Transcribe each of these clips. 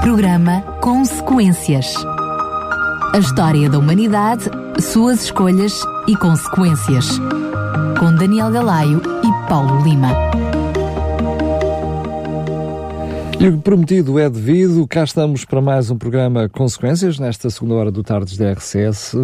Programa Consequências. A história da humanidade, suas escolhas e consequências. Com Daniel Galaio e Paulo Lima. E o prometido é devido, cá estamos para mais um programa Consequências, nesta segunda hora do Tardes da RCS.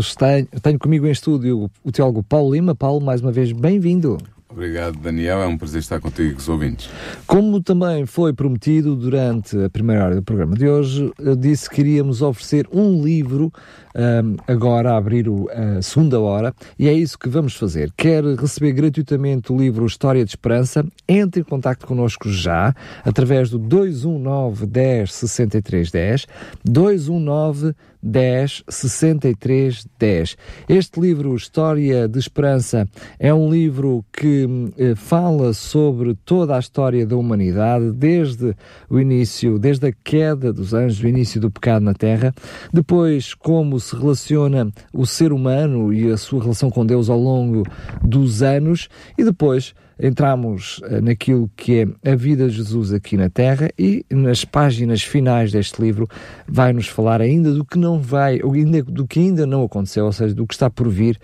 Tenho, comigo em estúdio o teólogo Paulo Lima. Paulo, mais uma vez, bem-vindo. Obrigado, Daniel. É um prazer estar contigo os ouvintes. Como também foi prometido durante a primeira hora do programa de hoje, eu disse que iríamos oferecer um livro um, agora a abrir o, a segunda hora e é isso que vamos fazer. Quer receber gratuitamente o livro História de Esperança? Entre em contato connosco já através do 219 10 63 10 219 10 63 10. Este livro, História de Esperança, é um livro que eh, fala sobre toda a história da humanidade, desde o início, desde a queda dos anjos, o início do pecado na Terra, depois como se relaciona o ser humano e a sua relação com Deus ao longo dos anos, e depois entramos uh, naquilo que é a vida de Jesus aqui na Terra e nas páginas finais deste livro vai-nos falar ainda do que não vai, ou ainda do que ainda não aconteceu, ou seja, do que está por vir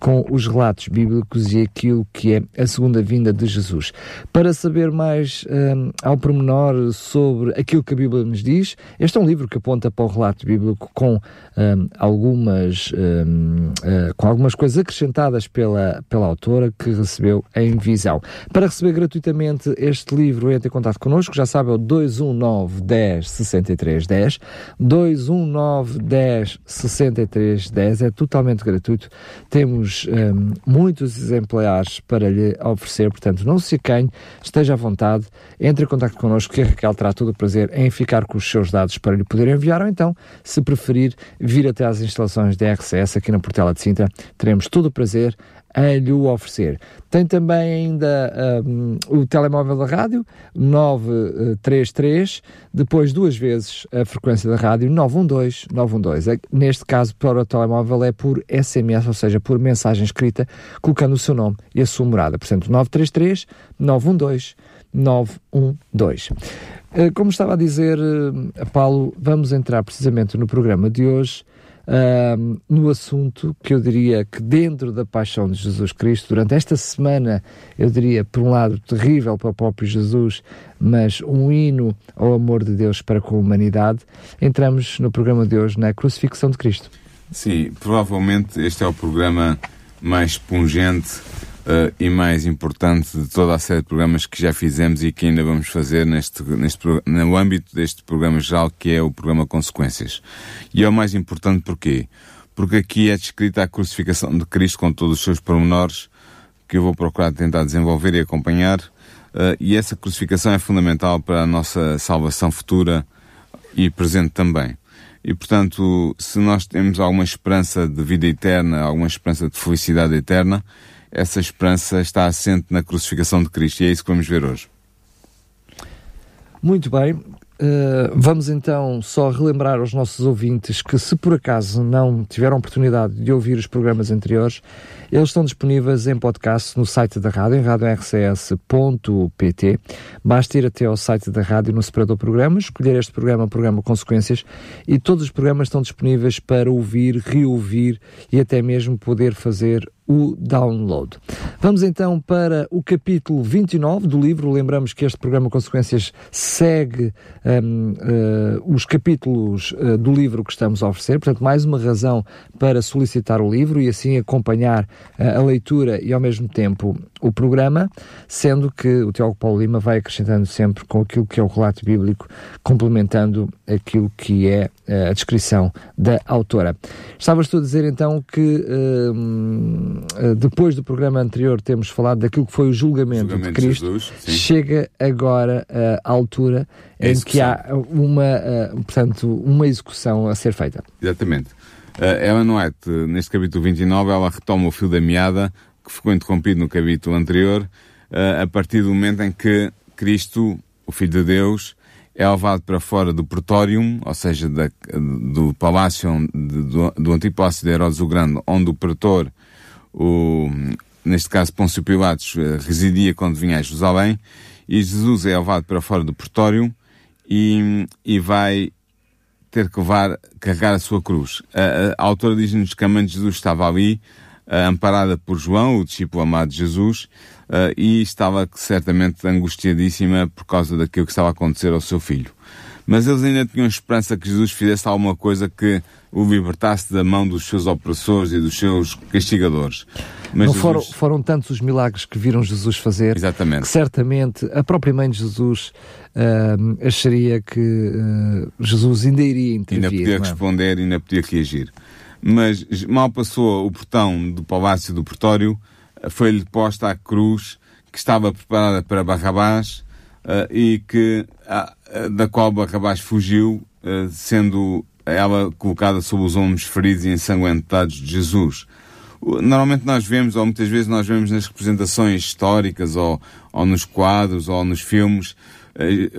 com os relatos bíblicos e aquilo que é a segunda vinda de Jesus. Para saber mais um, ao pormenor sobre aquilo que a Bíblia nos diz, este é um livro que aponta para o relato bíblico com um, algumas um, uh, com algumas coisas acrescentadas pela, pela autora que recebeu em visão. Para receber gratuitamente este livro, entre em contato connosco, já sabe, é o 219 10 63 10 219 10 63 10 é totalmente gratuito. Temos temos um, muitos exemplares para lhe oferecer, portanto, não se acanhe, esteja à vontade, entre em contato connosco que a Raquel terá todo o prazer em ficar com os seus dados para lhe poder enviar, ou então, se preferir, vir até às instalações da RCS aqui na Portela de Sintra, teremos todo o prazer a lhe oferecer. Tem também ainda um, o telemóvel da rádio, 933, depois duas vezes a frequência da rádio, 912, 912. É, neste caso, para o telemóvel é por SMS, ou seja, por mensagem escrita, colocando o seu nome e a sua morada. Portanto, 933, 912, 912. Como estava a dizer, eh, Paulo, vamos entrar precisamente no programa de hoje uh, no assunto que eu diria que dentro da paixão de Jesus Cristo, durante esta semana, eu diria, por um lado, terrível para o próprio Jesus, mas um hino ao amor de Deus para com a humanidade, entramos no programa de hoje na crucifixão de Cristo. Sim, provavelmente este é o programa mais pungente uh, e mais importante de toda a série de programas que já fizemos e que ainda vamos fazer neste, neste, no âmbito deste programa geral, que é o programa Consequências. E é o mais importante porquê? Porque aqui é descrita a crucificação de Cristo com todos os seus pormenores, que eu vou procurar tentar desenvolver e acompanhar, uh, e essa crucificação é fundamental para a nossa salvação futura e presente também. E, portanto, se nós temos alguma esperança de vida eterna, alguma esperança de felicidade eterna, essa esperança está assente na crucificação de Cristo e é isso que vamos ver hoje. Muito bem. Uh, vamos então só relembrar aos nossos ouvintes que, se por acaso não tiveram oportunidade de ouvir os programas anteriores, eles estão disponíveis em podcast no site da rádio, em radiorcs.pt. Basta ir até ao site da rádio no separador programas, escolher este programa, programa Consequências, e todos os programas estão disponíveis para ouvir, reouvir e até mesmo poder fazer o download. Vamos então para o capítulo 29 do livro. Lembramos que este programa Consequências segue um, uh, eh, os capítulos uh, do livro que estamos a oferecer, portanto, mais uma razão para solicitar o livro e assim acompanhar uh, a leitura e ao mesmo tempo o programa, sendo que o Tiago Paulo Lima vai acrescentando sempre com aquilo que é o relato bíblico, complementando aquilo que é a descrição da autora. Estavas tu a dizer então que hum, depois do programa anterior temos falado daquilo que foi o julgamento, julgamento de Cristo, Jesus, chega agora à altura em que há uma, portanto, uma execução a ser feita. Exatamente. Ellen White, neste capítulo 29, ela retoma o fio da meada que ficou interrompido no capítulo anterior, a partir do momento em que Cristo, o Filho de Deus, é levado para fora do pretorium, ou seja, da, do palácio, do, do antigo palácio de Herodes o Grande, onde o pretor, o, neste caso Pôncio Pilatos, uh, residia quando vinha a Jerusalém, e Jesus é levado para fora do pretório e, e vai ter que levar, carregar a sua cruz. A, a, autora diz-nos que a mãe de Jesus estava ali, uh, amparada por João, o discípulo amado de Jesus, uh, e estava certamente angustiadíssima por causa daquilo que estava a acontecer ao seu filho. Mas eles ainda tinham esperança que Jesus fizesse alguma coisa que o libertasse da mão dos seus opressores e dos seus castigadores. Mas Jesus... foram, foram tantos os milagres que viram Jesus fazer Exatamente. que certamente a própria mãe de Jesus uh, acharia que uh, Jesus ainda iria intervir. Ainda podia é? responder, ainda podia reagir. Mas mal passou o portão do palácio do Pretório, foi-lhe posta a cruz que estava preparada para Barrabás uh, e que, da qual Barrabás fugiu, uh, sendo ela colocada sob os ombros feridos e ensanguentados de Jesus. Normalmente nós vemos, ou muitas vezes nós vemos nas representações históricas, ou, ou nos quadros, ou nos filmes,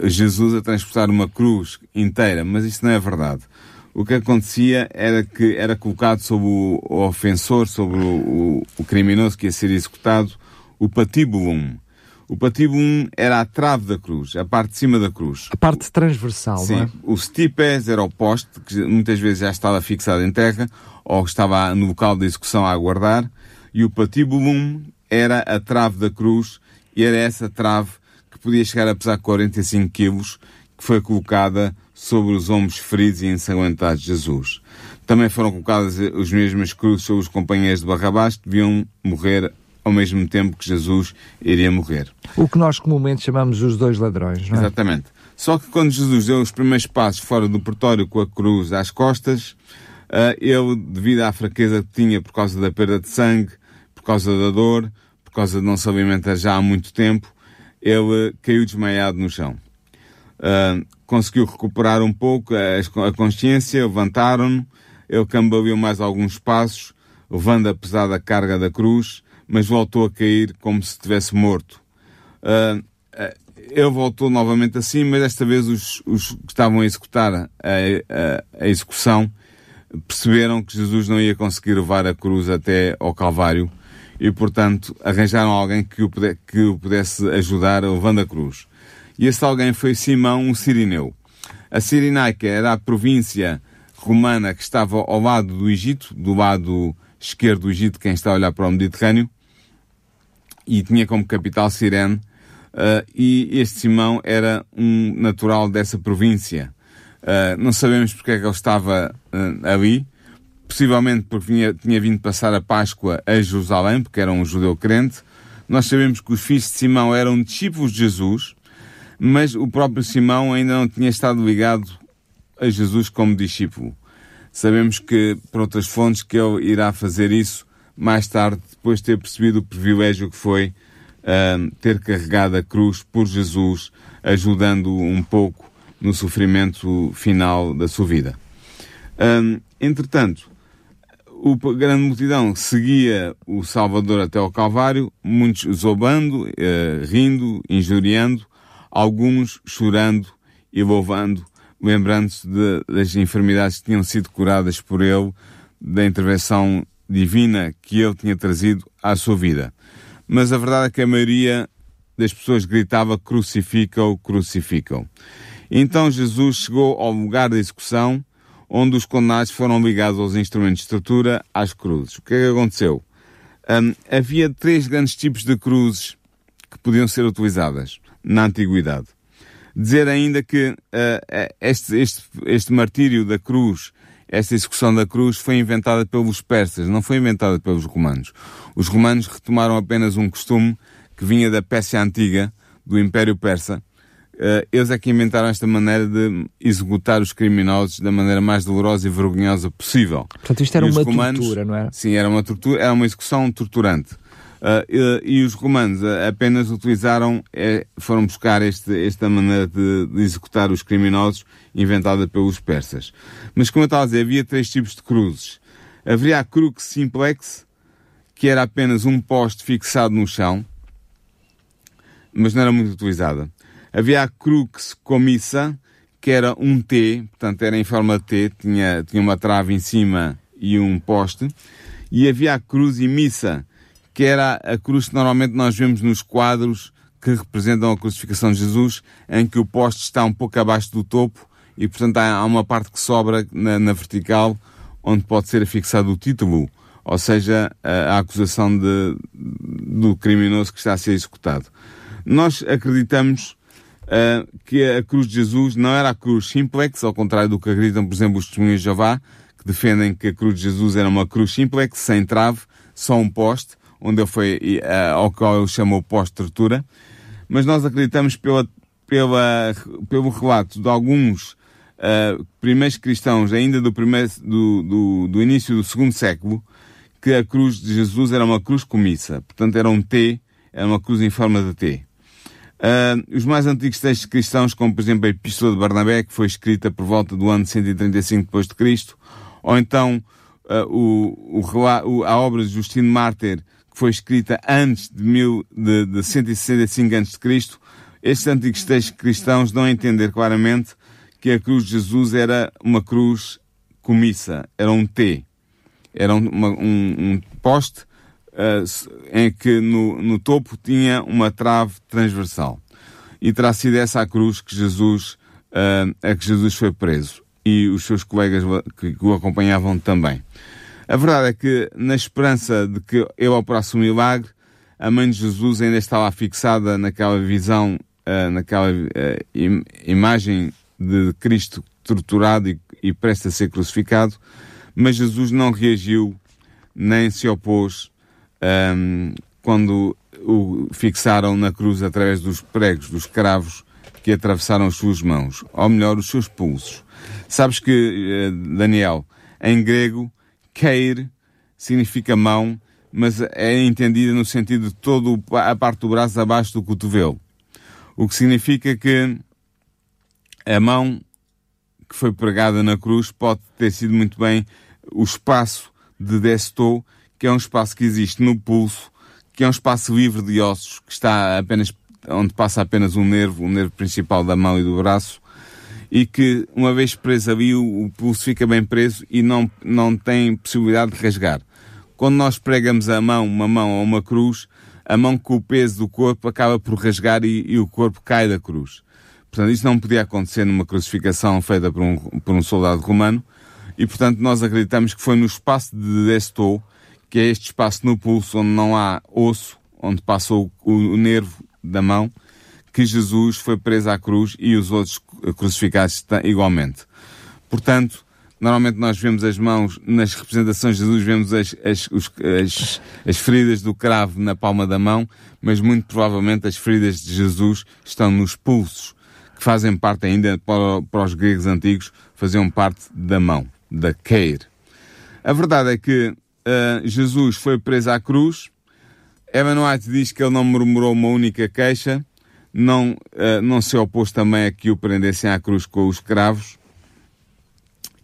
Jesus a transportar uma cruz inteira, mas isso não é verdade. O que acontecia era que era colocado sobre o, o ofensor, sobre o, o, o, criminoso que ia ser executado, o patibulum. O patibum era a trave da cruz, a parte de cima da cruz. A parte transversal, Sim. é? O stipes era o poste, que muitas vezes já estava fixado em terra, ou estava no local de execução a aguardar, e o patibulum era a trave da cruz, e era essa trave que podia chegar a pesar 45 quilos, que foi colocada sobre os ombros feridos e ensanguentados de Jesus. Também foram colocadas as mesmas cruzes sobre os companheiros de Barrabás, que deviam morrer ao mesmo tempo que Jesus iria morrer. O que nós comumente chamamos os dois ladrões, não é? Exatamente. Só que quando Jesus deu os primeiros passos fora do pretório com a cruz às costas, uh, ele, devido à fraqueza que tinha por causa da perda de sangue, por causa da dor, por causa de não se alimentar já há muito tempo, ele caiu desmaiado no chão. Uh, conseguiu recuperar um pouco a, a consciência, levantaram-no, ele cambaleou mais alguns passos, levando a pesada carga da cruz, mas voltou a cair como se estivesse morto. Uh, ele voltou novamente assim, mas desta vez os, os que estavam a executar a, a, a, execução perceberam que Jesus não ia conseguir levar a cruz até ao Calvário e, portanto, arranjaram alguém que o, que o pudesse ajudar levando a cruz. E esse alguém foi Simão, um sirineu. A Cirinaica era a província romana que estava ao lado do Egito, do lado esquerdo do Egito, quem está a olhar para o Mediterrâneo, e tinha como capital Cirene, uh, e este Simão era um natural dessa província. Uh, não sabemos porque é que ele estava uh, ali, possivelmente porque vinha, tinha vindo passar a Páscoa a Jerusalém, porque era um judeu crente. Nós sabemos que os filhos de Simão eram discípulos de Jesus, mas o próprio Simão ainda não tinha estado ligado a Jesus como discípulo. Sabemos que, por outras fontes, que ele irá fazer isso mais tarde, depois de ter percebido o privilégio que foi uh, ter carregado a cruz por Jesus, ajudando um pouco no sofrimento final da sua vida. Um, entretanto, o grande multidão seguia o Salvador até ao Calvário, muitos zombando, uh, rindo, injuriando, alguns chorando e louvando, lembrando-se das enfermidades que tinham sido curadas por ele, da intervenção divina que ele tinha trazido à sua vida. Mas a verdade é que a maioria das pessoas gritava crucificam, crucificam. Então Jesus chegou ao lugar da execução, onde os condenados foram ligados aos instrumentos de tortura, às cruzes. O que é que aconteceu? Um, havia três grandes tipos de cruzes que podiam ser utilizadas na antiguidade. Dizer ainda que uh, este, este, este martírio da cruz esta execução da cruz foi inventada pelos persas, não foi inventada pelos romanos. Os romanos retomaram apenas um costume que vinha da Pérsia antiga, do Império Persa. Uh, eles é que inventaram esta maneira de executar os criminosos da maneira mais dolorosa e vergonhosa possível. Portanto, isto era uma romanos, tortura, não era? Sim, era uma tortura, era uma execução torturante. Uh, e, e, os romanos apenas utilizaram, é, foram buscar este, esta maneira de, de, executar os criminosos inventada pelos persas. Mas como eu estava a dizer, havia três tipos de cruzes. Haveria a crux simplex, que era apenas um poste fixado no chão, mas não era muito utilizada. Havia a crux comissa, que era um T, portanto era em forma de T, tinha, tinha uma trave em cima e um poste. E havia a cruz missa que era a cruz que normalmente nós vemos nos quadros que representam a crucificação de Jesus, em que o poste está um pouco abaixo do topo e portanto há, uma parte que sobra na, na, vertical onde pode ser afixado o título, ou seja, a, a acusação de, do criminoso que está a ser executado. Nós acreditamos uh, que a cruz de Jesus não era a cruz simplex, ao contrário do que acreditam, por exemplo, os testemunhos de Jeová, que defendem que a cruz de Jesus era uma cruz simplex, sem trave, só um poste, onde ele foi, uh, ao qual ele chamou poste de tortura. Mas nós acreditamos pela, pela, pelo relato de alguns uh, primeiros cristãos, ainda do, primeiro, do, do, do início do segundo século, que a cruz de Jesus era uma cruz comissa. Portanto, era um T, era uma cruz em forma de T. Uh, os mais antigos textos cristãos, como por exemplo a Epístola de Barnabé, que foi escrita por volta do ano 135 depois de Cristo, ou então uh, o, o, a obra de Justino Mártir, que foi escrita antes de, mil, de, de 165 a.C., estes antigos textos cristãos dão a entender claramente que a cruz de Jesus era uma cruz comissa, era um T, era uma, um, um poste uh, em que no, no topo tinha uma trave transversal. E terá sido essa a cruz que Jesus, uh, a que Jesus foi preso. E os seus colegas que, que o acompanhavam também. A verdade é que, na esperança de que ele operasse um milagre, a mãe de Jesus ainda estava fixada naquela visão, uh, naquela im imagem de Cristo torturado e, e prestes a ser crucificado, mas Jesus não reagiu nem se opôs um, quando o fixaram na cruz através dos pregos, dos cravos que atravessaram as suas mãos, ou melhor, os seus pulsos. Sabes que, eh, Daniel, em grego, keir significa mão, mas é entendida no sentido de toda a parte do braço abaixo do cotovelo. O que significa que a mão que foi pregada na cruz pode ter sido muito bem o espaço de destou que é um espaço que existe no pulso, que é um espaço livre de ossos, que está apenas, onde passa apenas um nervo, o nervo principal da mão e do braço, e que, uma vez preso ali, o, pulso fica bem preso e não, não tem possibilidade de rasgar. Quando nós pregamos a mão, uma mão ou uma cruz, a mão com o peso do corpo acaba por rasgar e, e o corpo cai da cruz. Portanto, isso não podia acontecer numa crucificação feita por um, por um soldado romano, e portanto nós acreditamos que foi no espaço de Destou, que é este espaço no pulso onde não há osso, onde passa o, o nervo da mão, que Jesus foi preso à cruz e os outros crucificados igualmente. Portanto, normalmente nós vemos as mãos, nas representações de Jesus, vemos as, as, os, as, as feridas do cravo na palma da mão, mas muito provavelmente as feridas de Jesus estão nos pulsos, que fazem parte ainda, para, para os gregos antigos, faziam parte da mão, da keir. A verdade é que uh, Jesus foi preso à cruz. Evan White diz que ele não murmurou uma única queixa, não, uh, não se opôs também a que o prendessem à cruz com os cravos.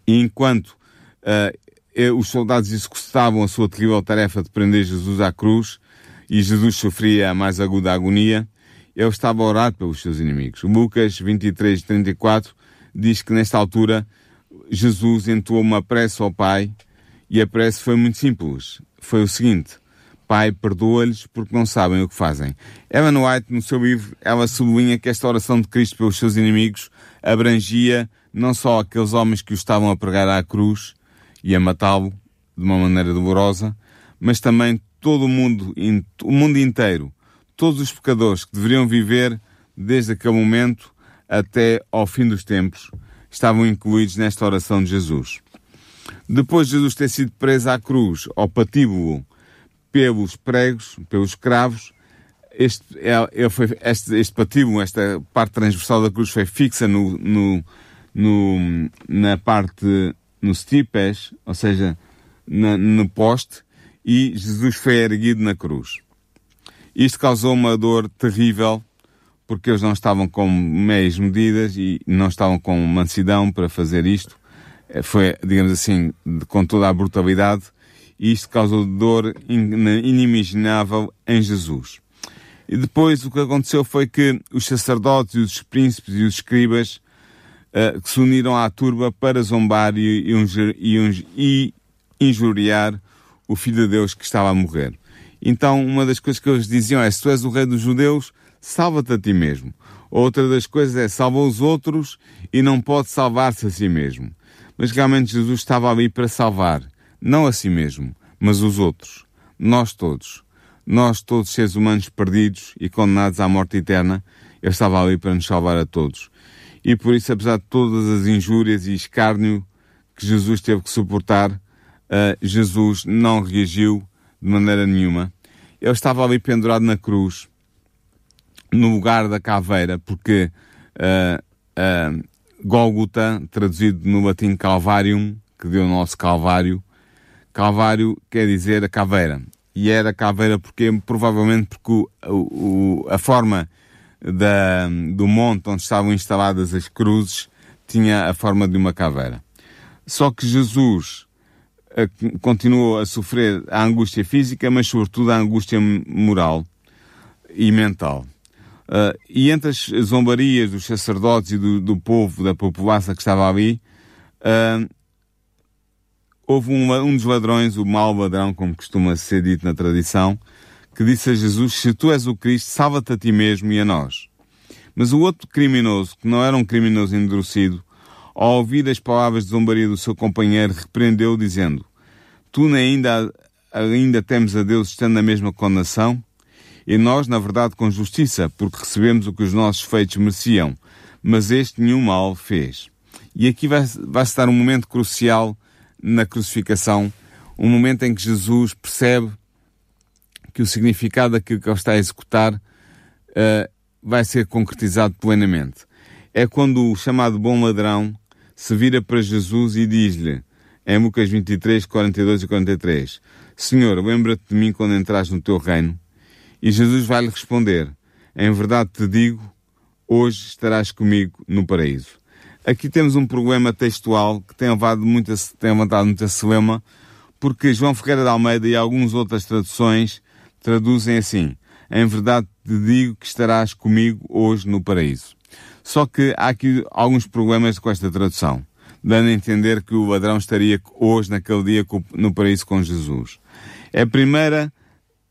E enquanto uh, os soldados executavam a sua terrível tarefa de prender Jesus à cruz, e Jesus sofria a mais aguda agonia, ele estava orar pelos seus inimigos. Lucas 23, 34 diz que nesta altura Jesus entoou uma prece ao Pai e a prece foi muito simples. Foi o seguinte: Pai, perdoa-lhes porque não sabem o que fazem. Ellen White, no seu livro, ela sublinha que esta oração de Cristo pelos seus inimigos abrangia não só aqueles homens que o estavam a pregar à cruz e a matá-lo de uma maneira dolorosa, mas também todo o mundo, o mundo inteiro, todos os pecadores que deveriam viver desde aquele momento até ao fim dos tempos, estavam incluídos nesta oração de Jesus. Depois de Jesus ter sido preso à cruz, ao patíbulo, pelos pregos, pelos cravos, este, ele foi, este, este patíbulo, esta parte transversal da cruz foi fixa no, no, no na parte, no stipes, ou seja, na, no poste, e Jesus foi erguido na cruz. Isto causou uma dor terrível, porque eles não estavam com meias medidas e não estavam com mansidão para fazer isto. Eh, foi, digamos assim, com toda a brutalidade, isto causou dor inimaginável em Jesus. E depois o que aconteceu foi que os sacerdotes, os príncipes e os escribas uh, que se uniram à turba para zombar e, e, e injuriar o Filho de Deus que estava a morrer. Então, uma das coisas que eles diziam é: se tu és o rei dos judeus, salva-te a ti mesmo. Outra das coisas é salva os outros e não pode salvar-se a si mesmo. Mas realmente Jesus estava ali para salvar, não a si mesmo, mas os outros. Nós todos. Nós todos seres humanos perdidos e condenados à morte eterna, Ele estava ali para nos salvar a todos. E por isso, apesar de todas as injúrias e escárnio que Jesus teve que suportar, uh, Jesus não reagiu de maneira nenhuma. Ele estava ali pendurado na cruz, no lugar da caveira, porque uh, uh, Gólgota, traduzido no latim Calvarium, que deu o nosso Calvário, Calvário quer dizer a caveira. E era caveira porque, provavelmente porque o, o, a forma da, do monte onde estavam instaladas as cruzes tinha a forma de uma caveira. Só que Jesus uh, continuou a sofrer a angústia física, mas sobretudo a angústia moral e mental. Uh, e entre as zombarias dos sacerdotes e do, do povo, da população que estava ali, uh, houve um, um, dos ladrões, o mau ladrão, como costuma ser dito na tradição, que disse a Jesus, se tu és o Cristo, salva-te a ti mesmo e a nós. Mas o outro criminoso, que não era um criminoso endurecido, ao ouvir as palavras de zombaria do seu companheiro, repreendeu, dizendo, tu ainda, ainda temes a Deus estando na mesma condenação? E nós, na verdade, com justiça, porque recebemos o que os nossos feitos mereciam, mas este nenhum mal fez. E aqui vai, vai estar um momento crucial na crucificação, um momento em que Jesus percebe que o significado daquilo que ele está a executar uh, vai ser concretizado plenamente. É quando o chamado bom ladrão se vira para Jesus e diz-lhe, em Lucas 23, 42 e 43, Senhor, lembra-te de mim quando entras no teu reino. E Jesus vai lhe responder: Em verdade te digo, hoje estarás comigo no paraíso. Aqui temos um problema textual que tem levado muita, tem levantado muita celema, porque João Ferreira de Almeida e algumas outras traduções traduzem assim: Em verdade te digo que estarás comigo hoje no paraíso. Só que há aqui alguns problemas com esta tradução, dando a entender que o ladrão estaria hoje, naquele dia, no paraíso com Jesus. A primeira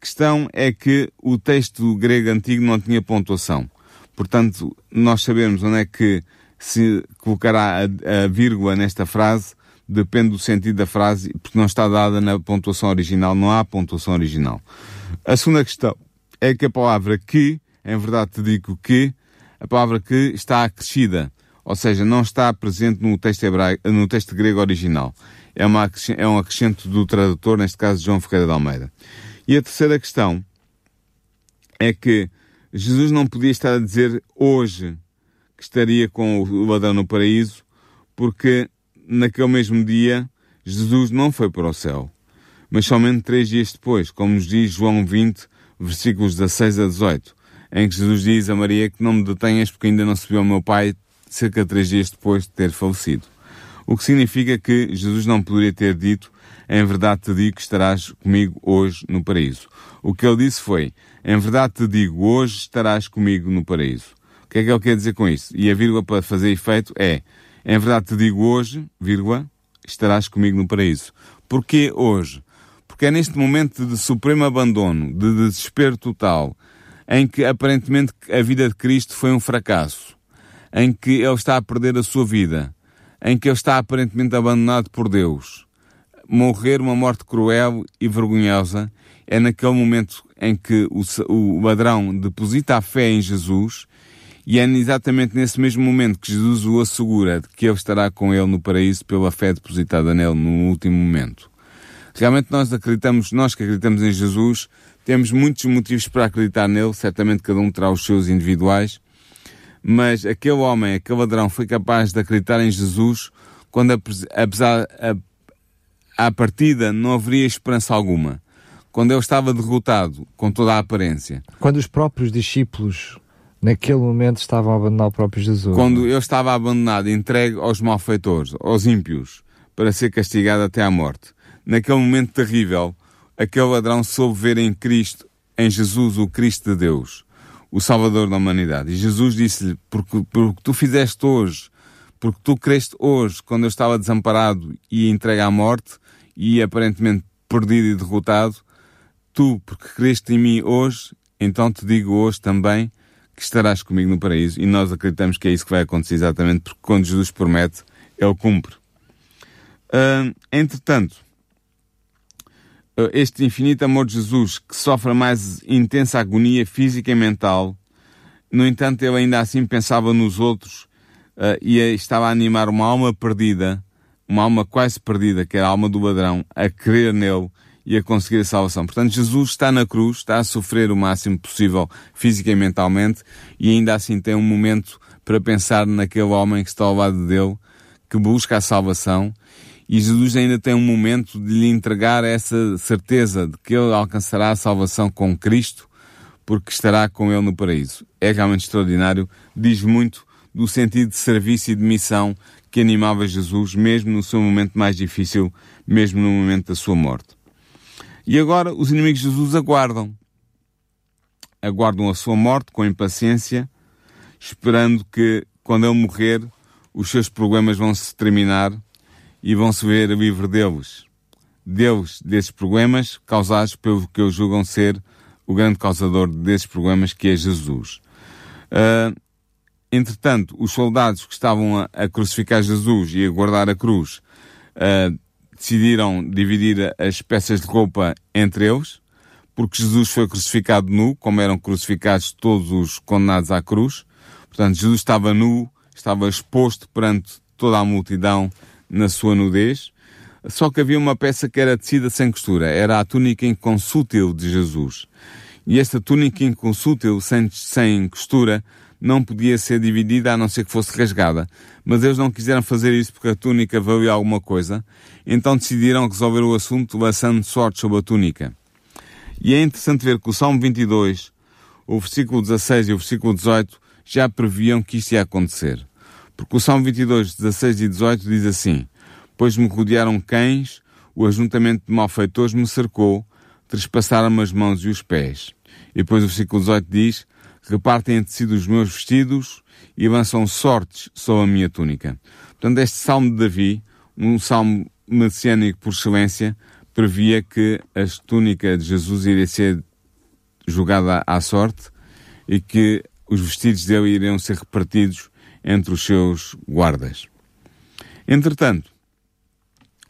questão é que o texto grego antigo não tinha pontuação. Portanto, nós sabemos onde é que se colocará a, a vírgula nesta frase, depende do sentido da frase, porque não está dada na pontuação original, não há pontuação original. A segunda questão é que a palavra que, em verdade te digo que, a palavra que está acrescida, ou seja, não está presente no texto, hebraico, no texto grego original. É, uma, é um acrescento do tradutor, neste caso João Ferreira de Almeida. E a terceira questão é que Jesus não podia estar a dizer hoje que estaria com o ladrão no paraíso, porque naquele mesmo dia Jesus não foi para o céu, mas somente três dias depois, como nos diz João 20, versículos 16 a 18, em que Jesus diz a Maria que não me detenhas porque ainda não subiu ao meu pai cerca de três dias depois de ter falecido. O que significa que Jesus não poderia ter dito em verdade te digo que estarás comigo hoje no paraíso. O que ele disse foi, em verdade te digo, hoje estarás comigo no paraíso. O que é que ele quer dizer com isso? E a vírgula para fazer efeito é, em verdade te digo hoje, vírgula, estarás comigo no paraíso. Porquê hoje? Porque é neste momento de supremo abandono, de desespero total, em que aparentemente a vida de Cristo foi um fracasso, em que ele está a perder a sua vida, em que ele está aparentemente abandonado por Deus, morrer uma morte cruel e vergonhosa é naquele momento em que o, o ladrão deposita a fé em Jesus e é exatamente nesse mesmo momento que Jesus o assegura de que ele estará com ele no paraíso pela fé depositada nele no último momento. Realmente nós acreditamos, nós que acreditamos em Jesus, temos muitos motivos para acreditar nele, certamente cada um terá os seus individuais, mas aquele homem, aquele ladrão foi capaz de acreditar em Jesus quando apesar, à partida não haveria esperança alguma. Quando ele estava derrotado, com toda a aparência. Quando os próprios discípulos, naquele momento, estavam a abandonar o próprio Jesus. Quando ele estava abandonado, entregue aos malfeitores, aos ímpios, para ser castigado até à morte. Naquele momento terrível, aquele ladrão soube ver em Cristo, em Jesus, o Cristo de Deus, o Salvador da humanidade. E Jesus disse-lhe: porque, porque tu fizeste hoje, porque tu creste hoje, quando eu estava desamparado e entregue à morte, e aparentemente perdido e derrotado, tu, porque creste em mim hoje, então te digo hoje também que estarás comigo no paraíso, e nós acreditamos que é isso que vai acontecer exatamente, porque quando Jesus promete, Ele cumpre. Uh, entretanto, este infinito amor de Jesus, que sofre a mais intensa agonia física e mental, no entanto, ele ainda assim pensava nos outros uh, e estava a animar uma alma perdida, uma alma quase perdida, que era a alma do ladrão, a crer nele e a conseguir a salvação. Portanto, Jesus está na cruz, está a sofrer o máximo possível física e mentalmente e ainda assim tem um momento para pensar naquele homem que está ao lado dele, que busca a salvação e Jesus ainda tem um momento de lhe entregar essa certeza de que ele alcançará a salvação com Cristo porque estará com ele no paraíso. É realmente extraordinário, diz muito do sentido de serviço e de missão que animava Jesus, mesmo no seu momento mais difícil, mesmo no momento da sua morte. E agora os inimigos de Jesus aguardam. Aguardam a sua morte com impaciência, esperando que, quando ele morrer, os seus problemas vão se terminar e vão se ver livre deles. Deus, desses problemas causados pelo que eles julgam ser o grande causador desses problemas, que é Jesus. Uh, entretanto, os soldados que estavam a, a, crucificar Jesus e a guardar a cruz uh, decidiram dividir as peças de roupa entre eles, porque Jesus foi crucificado nu, como eram crucificados todos os condenados à cruz. Portanto, Jesus estava nu, estava exposto perante toda a multidão na sua nudez. Só que havia uma peça que era tecida sem costura, era a túnica inconsútil de Jesus. E esta túnica inconsútil, sem, sem costura, não podia ser dividida a não ser que fosse rasgada. Mas eles não quiseram fazer isso porque a túnica valia alguma coisa, então decidiram resolver o assunto lançando sorte sobre a túnica. E é interessante ver que o Salmo 22, o versículo 16 e o versículo 18 já previam que isto ia acontecer. Porque o Salmo 22, 16 e 18 diz assim: Pois me rodearam cães, o ajuntamento de malfeitores me cercou, trespassaram-me as mãos e os pés. E depois o versículo 18 diz: Repartem entre si os meus vestidos e avançam sortes sobre a minha túnica. Portanto, este salmo de Davi, um salmo messiânico por excelência, previa que a túnica de Jesus iria ser jogada à sorte e que os vestidos dele iriam ser repartidos entre os seus guardas. Entretanto,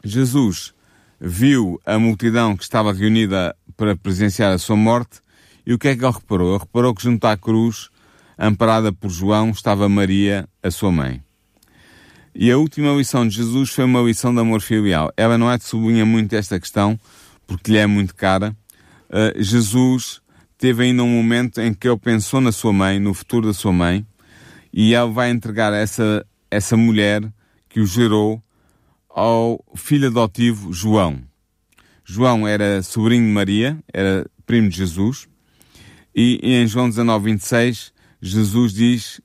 Jesus viu a multidão que estava reunida para presenciar a sua morte e o que é que ele reparou? Ele reparou que junto à cruz, amparada por João, estava Maria, a sua mãe. E a última lição de Jesus foi uma lição de amor filial. Ela não é de sublinha muito esta questão, porque lhe é muito cara. Uh, Jesus teve ainda um momento em que ele pensou na sua mãe, no futuro da sua mãe, e ele vai entregar essa, essa mulher que o gerou ao filho adotivo João. João era sobrinho de Maria, era primo de Jesus, e, em João 19, 26, Jesus diz,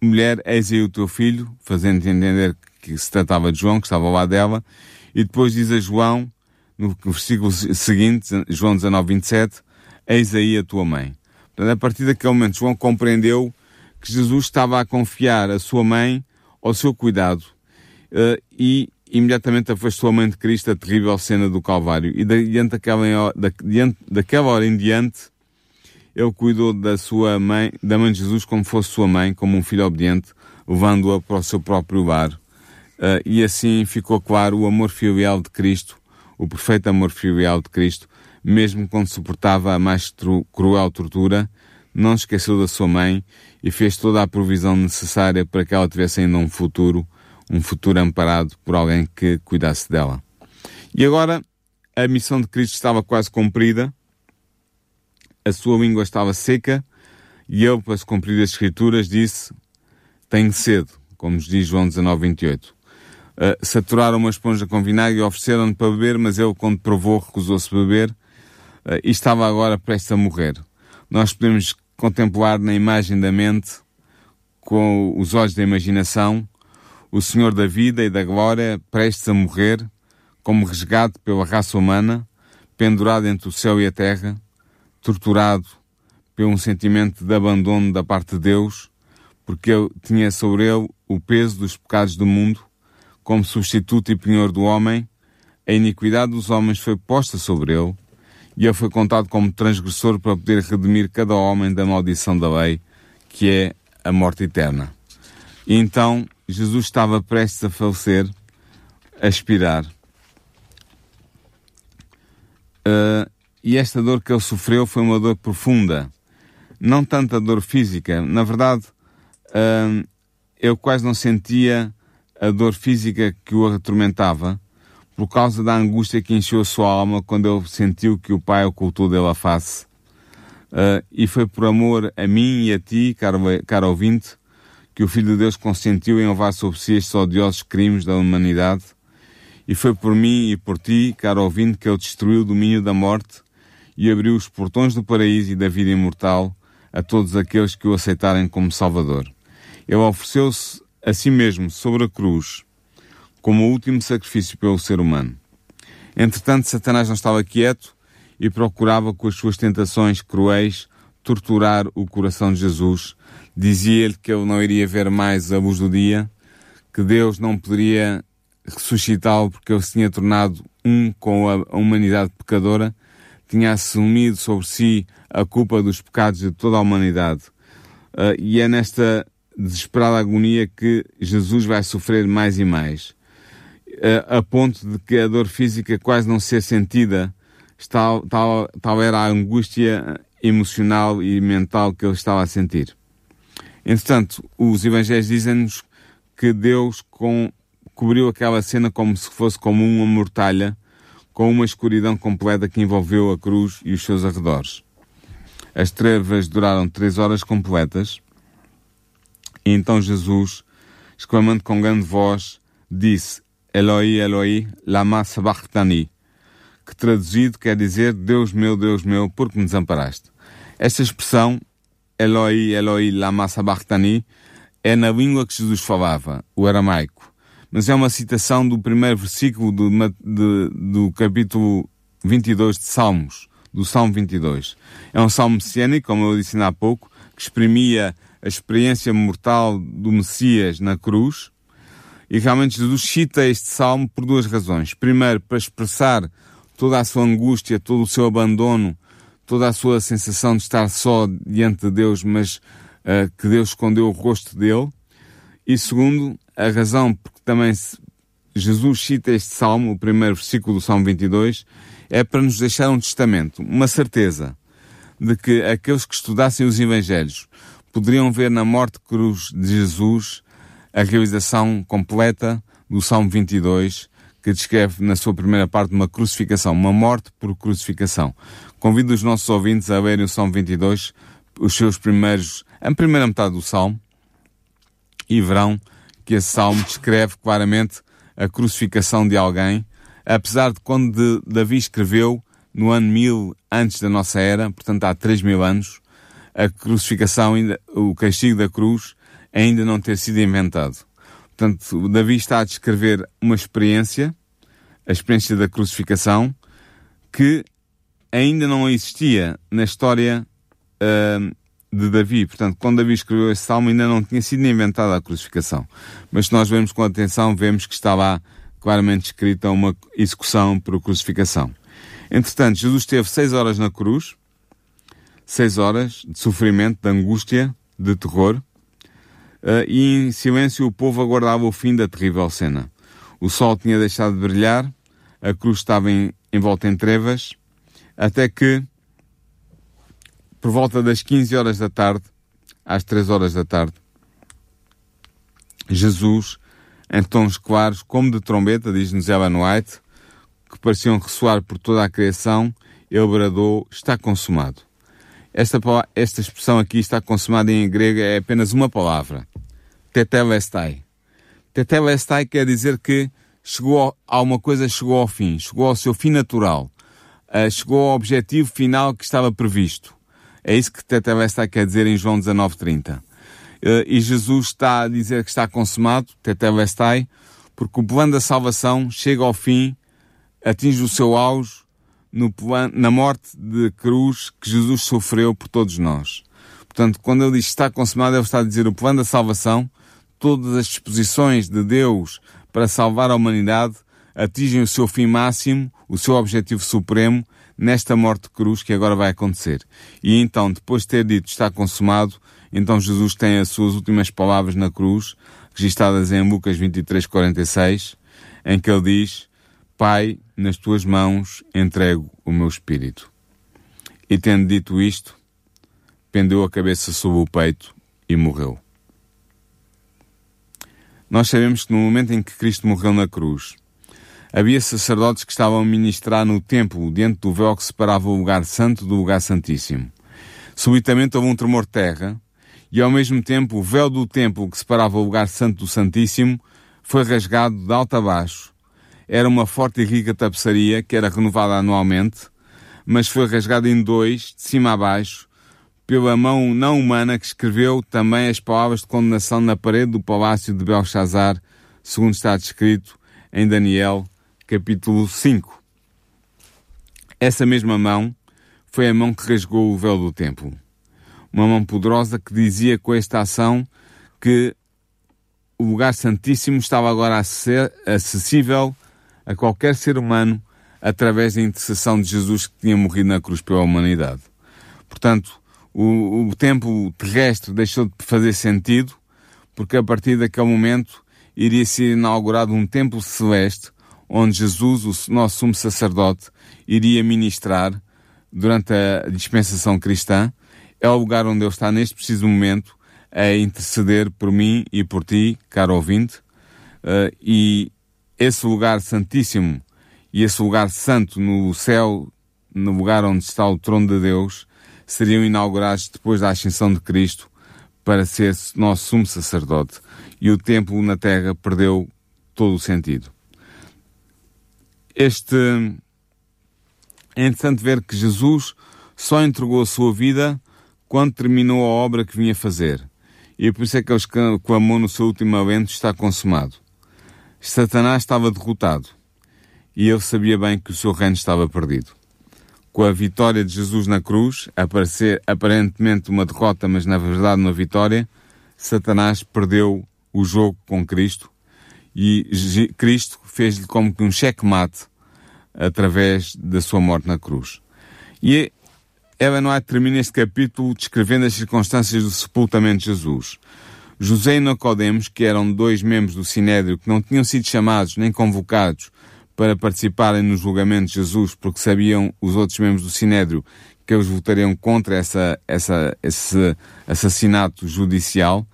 mulher, eis aí o teu filho, fazendo entender que se tratava de João, que estava lá dela, e depois diz a João, no versículo seguinte, João 19, 27, eis aí a tua mãe. Portanto, a partir daquele momento, João compreendeu que Jesus estava a confiar a sua mãe ao seu cuidado uh, e imediatamente afastou a mãe de Cristo a terrível cena do Calvário. E diante daquela, da, diante daquela hora em diante, ele cuidou da sua mãe, da mãe de Jesus como fosse sua mãe, como um filho obediente, levando-a para o seu próprio lar. Uh, e assim ficou claro o amor filial de Cristo, o perfeito amor filial de Cristo, mesmo quando suportava a mais cruel tortura, não esqueceu da sua mãe e fez toda a provisão necessária para que ela tivesse ainda um futuro, um futuro amparado por alguém que cuidasse dela. E agora a missão de Cristo estava quase cumprida, a sua língua estava seca e ele, para se cumprir as Escrituras, disse: Tenho sede, como nos diz João 19, 28. Uh, saturaram uma esponja com vinagre e ofereceram-lhe para beber, mas ele, quando provou, recusou-se beber uh, e estava agora prestes a morrer. Nós podemos contemplar na imagem da mente, com os olhos da imaginação, o Senhor da vida e da glória prestes a morrer, como resgate pela raça humana, pendurado entre o céu e a terra, torturado por um sentimento de abandono da parte de Deus, porque ele tinha sobre ele o peso dos pecados do mundo, como substituto e penhor do homem, a iniquidade dos homens foi posta sobre ele, e ele foi contado como transgressor para poder redimir cada homem da maldição da lei, que é a morte eterna. E então Jesus estava prestes a falecer, a expirar. Uh, e esta dor que ele sofreu foi uma dor profunda. Não tanta dor física. Na verdade, uh, eu quase não sentia a dor física que o atormentava por causa da angústia que encheu a sua alma quando ele sentiu que o Pai ocultou dele a face. Uh, e foi por amor a mim e a ti, caro, caro ouvinte, que o Filho de Deus consentiu em levar sobre si estes odiosos crimes da humanidade. E foi por mim e por ti, caro ouvinte, que ele destruiu o domínio da morte e abriu os portões do paraíso e da vida imortal a todos aqueles que o aceitarem como Salvador. Ele ofereceu-se a si mesmo sobre a cruz como o último sacrifício pelo ser humano. Entretanto, Satanás não estava quieto e procurava com as suas tentações cruéis torturar o coração de Jesus. Dizia-lhe que ele não iria ver mais a luz do dia, que Deus não poderia ressuscitá-lo porque ele se tinha tornado um com a humanidade pecadora, tinha assumido sobre si a culpa dos pecados de toda a humanidade. Uh, e é nesta desesperada agonia que Jesus vai sofrer mais e mais a ponto de que a dor física quase não ser sentida, tal, tal, tal era a angústia emocional e mental que ele estava a sentir. Entretanto, os evangelhos dizem-nos que Deus com, cobriu aquela cena como se fosse como uma mortalha, com uma escuridão completa que envolveu a cruz e os seus arredores. As trevas duraram três horas completas, e então Jesus, exclamando com grande voz, disse: Eloi, Eloi, lama sabachthani, que traduzido quer dizer Deus meu, Deus meu, por que me desamparaste? Esta expressão, Eloi, Eloi, lama sabachthani, é na língua que Jesus falava, o aramaico, mas é uma citação do primeiro versículo do, de, do capítulo 22 de Salmos, do Salmo 22. É um salmo messiânico, como eu disse há pouco, que exprimia a experiência mortal do Messias na cruz, e realmente Jesus cita este salmo por duas razões. Primeiro, para expressar toda a sua angústia, todo o seu abandono, toda a sua sensação de estar só diante de Deus, mas uh, que Deus escondeu o rosto dele. E segundo, a razão porque também Jesus cita este salmo, o primeiro versículo do Salmo 22, é para nos deixar um testamento, uma certeza de que aqueles que estudassem os Evangelhos poderiam ver na morte cruz de Jesus a realização completa do Salmo 22, que descreve na sua primeira parte uma crucificação, uma morte por crucificação. Convido os nossos ouvintes a lerem o Salmo 22, os seus primeiros, a primeira metade do Salmo, e verão que esse Salmo descreve claramente a crucificação de alguém, apesar de quando Davi escreveu no ano 1000 antes da nossa era, portanto há 3 mil anos, a crucificação, o castigo da cruz, ainda não ter sido inventado. Portanto, Davi está a descrever uma experiência, a experiência da crucificação, que ainda não existia na história uh, de Davi. Portanto, quando Davi escreveu esse salmo, ainda não tinha sido inventada a crucificação. Mas se nós vemos com atenção, vemos que está lá claramente escrita uma execução por crucificação. Entretanto, Jesus esteve seis horas na cruz, seis horas de sofrimento, de angústia, de terror, uh, e em silêncio o povo aguardava o fim da terrível cena. O sol tinha deixado de brilhar, a cruz estava envolta em trevas, até que, por volta das 15 horas da tarde, às 3 horas da tarde, Jesus, em tons claros, como de trombeta, diz-nos Ellen White, que pareciam ressoar por toda a criação, ele bradou, está consumado. Esta, esta expressão aqui está consumada em grego é apenas uma palavra. Tetelestai. Tetelestai quer dizer que chegou a uma coisa chegou ao fim, chegou ao seu fim natural, uh, chegou ao objetivo final que estava previsto. É isso que Tetelestai quer dizer em João 19:30. Uh, e Jesus está a dizer que está consumado, Tetelestai, porque o plano da salvação chega ao fim, atinge o seu auge no plano, na morte de cruz que Jesus sofreu por todos nós. Portanto, quando ele diz está consumado, ele está a dizer o plano da salvação, todas as disposições de Deus para salvar a humanidade atingem o seu fim máximo, o seu objetivo supremo, nesta morte de cruz que agora vai acontecer. E então, depois de ter dito está consumado, então Jesus tem as suas últimas palavras na cruz, registradas em Lucas 23, 46, em que ele diz, Pai, nas tuas mãos entrego o meu espírito. E tendo dito isto, pendeu a cabeça sobre o peito e morreu. Nós sabemos que no momento em que Cristo morreu na cruz, havia sacerdotes que estavam a ministrar no templo, diante do véu que separava o lugar santo do lugar santíssimo. Subitamente houve um tremor de terra, e ao mesmo tempo o véu do templo que separava o lugar santo do santíssimo foi rasgado de alto a baixo. Era uma forte e rica tapeçaria que era renovada anualmente, mas foi rasgada em dois, de cima a baixo, pela mão não humana que escreveu também as palavras de condenação na parede do palácio de Belshazzar, segundo está descrito em Daniel, capítulo 5. Essa mesma mão foi a mão que rasgou o véu do templo. Uma mão poderosa que dizia com esta ação que o lugar santíssimo estava agora acessível a qualquer ser humano através da intercessão de Jesus que tinha morrido na cruz pela humanidade. Portanto, o, o tempo terrestre deixou de fazer sentido, porque a partir daquele momento iria ser inaugurado um templo celeste, onde Jesus, o nosso sumo sacerdote, iria ministrar durante a dispensação cristã. É o lugar onde ele está neste preciso momento a interceder por mim e por ti, caro ouvinte, uh, e esse lugar santíssimo e esse lugar santo no céu, no lugar onde está o trono de Deus, seriam inaugurados depois da ascensão de Cristo para ser nosso sumo sacerdote. E o templo na terra perdeu todo o sentido. Este é interessante ver que Jesus só entregou a sua vida quando terminou a obra que vinha fazer. E por isso é que ele clamou no seu último evento está consumado. Satanás estava derrotado e ele sabia bem que o seu reino estava perdido com a vitória de Jesus na cruz, a parecer aparentemente uma derrota, mas na verdade uma vitória, Satanás perdeu o jogo com Cristo e Cristo fez-lhe como que um checkmate através da sua morte na cruz. E Ellen White termina este capítulo descrevendo as circunstâncias do sepultamento de Jesus. José e Nicodemos, que eram dois membros do Sinédrio que não tinham sido chamados nem convocados para participarem no julgamento de Jesus, porque sabiam os outros membros do Sinédrio que eles votariam contra essa, essa, esse assassinato judicial,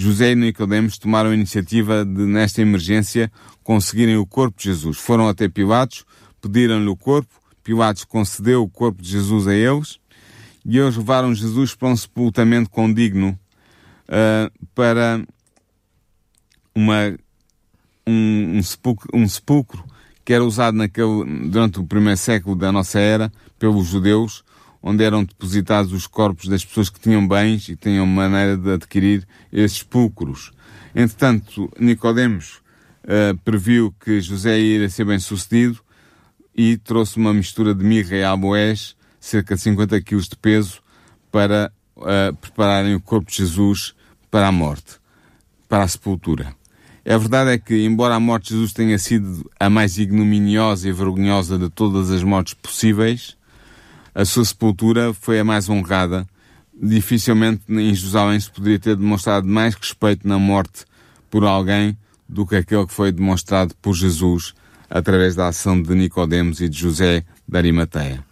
José e Nicodemos tomaram a iniciativa de, nesta emergência, conseguirem o corpo de Jesus. Foram até Pilatos, pediram-lhe o corpo, Pilatos concedeu o corpo de Jesus a eles, e eles levaram Jesus para um sepultamento condigno, uh, para uma, um, um, sepulcro, um sepulcro que era usado naquele, durante o primeiro século da nossa era pelos judeus, onde eram depositados os corpos das pessoas que tinham bens e tinham maneira de adquirir esses pulcros. Entretanto, Nicodemos uh, previu que José ia ser bem sucedido e trouxe uma mistura de mirra e aboés, cerca de 50 quilos de peso, para uh, prepararem o corpo de Jesus para a morte, para a sepultura. A verdade é que, embora a morte de Jesus tenha sido a mais ignominiosa e vergonhosa de todas as mortes possíveis, a sua sepultura foi a mais honrada. Dificilmente em Jerusalém se poderia ter demonstrado mais respeito na morte por alguém do que aquele que foi demonstrado por Jesus através da ação de Nicodemos e de José da Arimateia.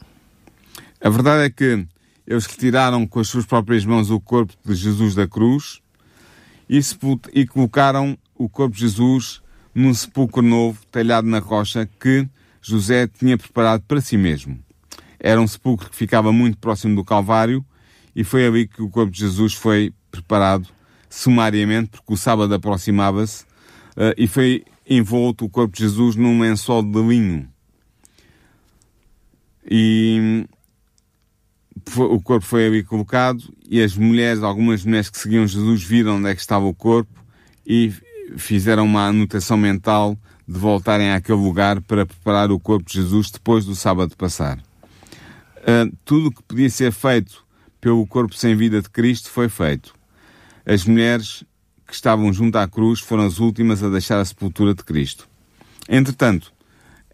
A verdade é que eles retiraram com as suas próprias mãos o corpo de Jesus da cruz e, e colocaram o corpo de Jesus num sepulcro novo, talhado na rocha, que José tinha preparado para si mesmo. Era um sepulcro que ficava muito próximo do Calvário e foi ali que o corpo de Jesus foi preparado sumariamente, porque o sábado aproximava-se, uh, e foi envolto o corpo de Jesus num lençol de linho. E o corpo foi ali colocado e as mulheres, algumas mulheres que seguiam Jesus, viram onde é que estava o corpo e fizeram uma anotação mental de voltarem àquele lugar para preparar o corpo de Jesus depois do sábado passar. Uh, tudo o que podia ser feito pelo corpo sem vida de Cristo foi feito. As mulheres que estavam junto à cruz foram as últimas a deixar a sepultura de Cristo. Entretanto,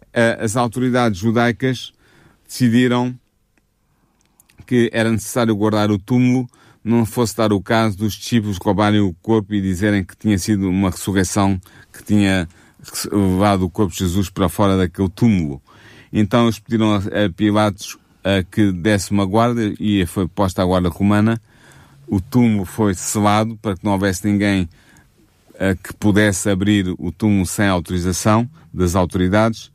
uh, as autoridades judaicas decidiram que era necessário guardar o túmulo não fosse dar o caso dos discípulos roubarem o corpo e dizerem que tinha sido uma ressurreição que tinha levado o corpo de Jesus para fora daquele túmulo. Então eles pediram a Pilatos a que desse uma guarda e foi posta a guarda romana. O túmulo foi selado para que não houvesse ninguém que pudesse abrir o túmulo sem autorização das autoridades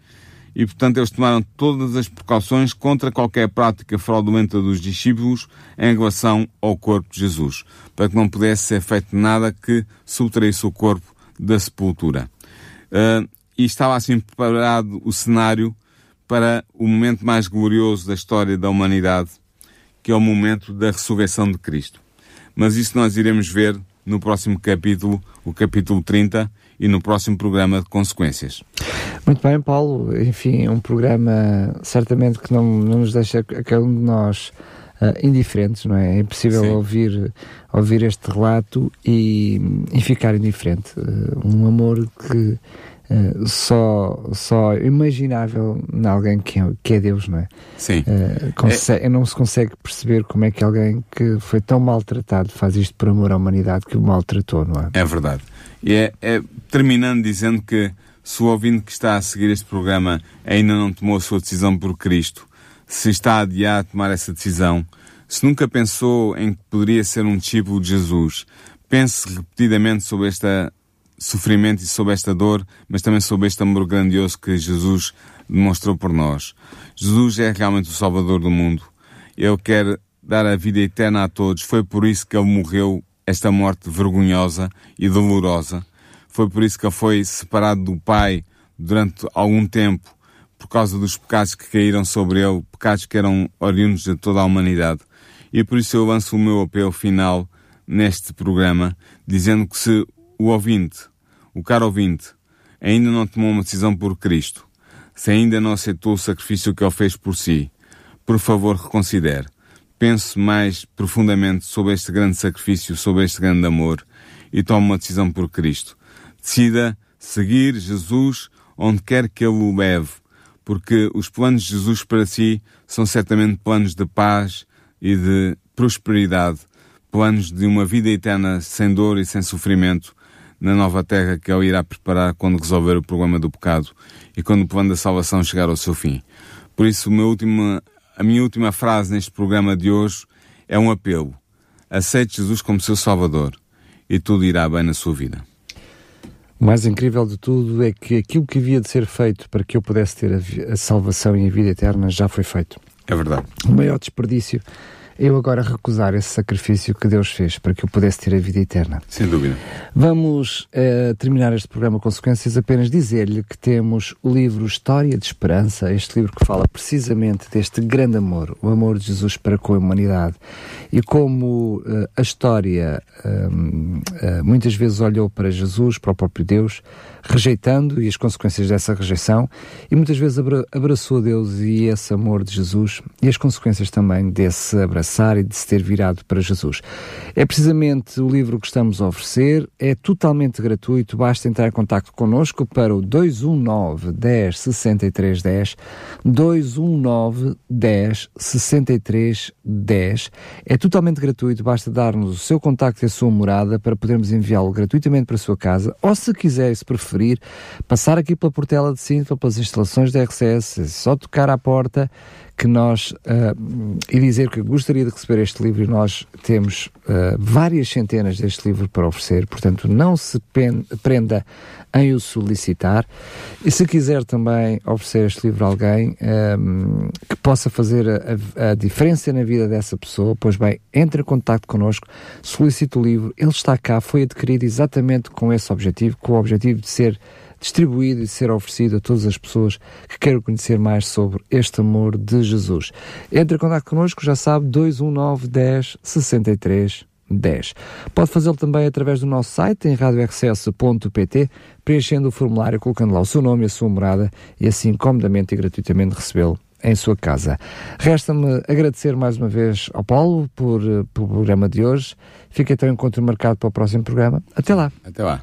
e, portanto, eles tomaram todas as precauções contra qualquer prática fraudulenta dos discípulos em relação ao corpo de Jesus, para que não pudesse ser feito nada que subtraísse o corpo da sepultura. Uh, e estava assim preparado o cenário para o momento mais glorioso da história da humanidade, que é o momento da ressurreição de Cristo. Mas isso nós iremos ver no próximo capítulo, o capítulo 30, e no próximo programa de consequências. Muito bem, Paulo. Enfim, um programa certamente que não, não nos deixa cada um de nós uh, indiferentes, não é? É impossível ouvir, ouvir este relato e, e ficar indiferente. Uh, um amor que Uh, só, só imaginável em alguém que é, que é Deus, não é? Sim. Uh, consegue, é... Não se consegue perceber como é que alguém que foi tão maltratado faz isto por amor à humanidade que o maltratou, não é? É verdade. E é, é terminando dizendo que se o ouvinte que está a seguir este programa ainda não tomou a sua decisão por Cristo, se está a adiar a tomar essa decisão, se nunca pensou em que poderia ser um discípulo de Jesus, pense repetidamente sobre este sofrimento e sobre esta dor, mas também sobre este amor grandioso que Jesus demonstrou por nós. Jesus é realmente o Salvador do mundo. Ele quer dar a vida eterna a todos. Foi por isso que ele morreu esta morte vergonhosa e dolorosa. Foi por isso que ele foi separado do Pai durante algum tempo, por causa dos pecados que caíram sobre ele, pecados que eram oriundos de toda a humanidade. E por isso eu lanço o meu apelo final neste programa, dizendo que se o ouvinte, o caro ouvinte, ainda não tomou uma decisão por Cristo, se ainda não aceitou o sacrifício que ele fez por si, por favor reconsidere pense mais profundamente sobre este grande sacrifício, sobre este grande amor e tome uma decisão por Cristo. Decida seguir Jesus onde quer que Ele o leve, porque os planos de Jesus para si são certamente planos de paz e de prosperidade, planos de uma vida eterna sem dor e sem sofrimento na nova terra que Ele irá preparar quando resolver o problema do pecado e quando o plano da salvação chegar ao seu fim. Por isso, a minha última frase neste programa de hoje é um apelo. Aceite Jesus como seu Salvador e tudo irá bem na sua vida. O mais incrível de tudo é que aquilo que havia de ser feito para que eu pudesse ter a, a salvação e a vida eterna já foi feito. É verdade. O maior desperdício eu agora recusar esse sacrifício que Deus fez para que eu pudesse ter a vida eterna. Sem dúvida. Vamos uh, terminar este programa Consequências apenas dizer-lhe que temos o livro História de Esperança, este livro que fala precisamente deste grande amor, o amor de Jesus para com a humanidade e como uh, a história uh, muitas vezes olhou para Jesus, para o próprio Deus, rejeitando e as consequências dessa rejeição e muitas vezes abra abraçou Deus e esse amor de Jesus e as consequências também desse abraço e de se ter virado para Jesus. É precisamente o livro que estamos a oferecer, é totalmente gratuito, basta entrar em contato connosco para o 219 10 63 10, 219 10 63 10. É totalmente gratuito, basta dar-nos o seu contacto e a sua morada para podermos enviá-lo gratuitamente para a sua casa, ou se quiser, se preferir, passar aqui pela Portela de Sintra, pelas instalações da RCS, é só tocar à porta que nós uh, e dizer que gostaria de receber este livro e nós temos uh, várias centenas deste livro para oferecer, portanto não se prenda em o solicitar. E se quiser também oferecer este livro a alguém um, que possa fazer a, a, diferença na vida dessa pessoa, pois bem, entre em contato connosco, solicite o livro, ele está cá, foi adquirido exatamente com esse objetivo, com o objetivo de ser distribuído e ser oferecido a todas as pessoas que queiram conhecer mais sobre este amor de Jesus. Entre em contato connosco, já sabe, 219 10 63 10. Pode fazê-lo também através do nosso site em radiorcs.pt, preenchendo o formulário, colocando lá o seu nome e a sua morada e assim comodamente e gratuitamente recebê-lo em sua casa. Resta-me agradecer mais uma vez ao Paulo por, por o programa de hoje. Fica então encontro marcado para o próximo programa. Até lá. Até lá.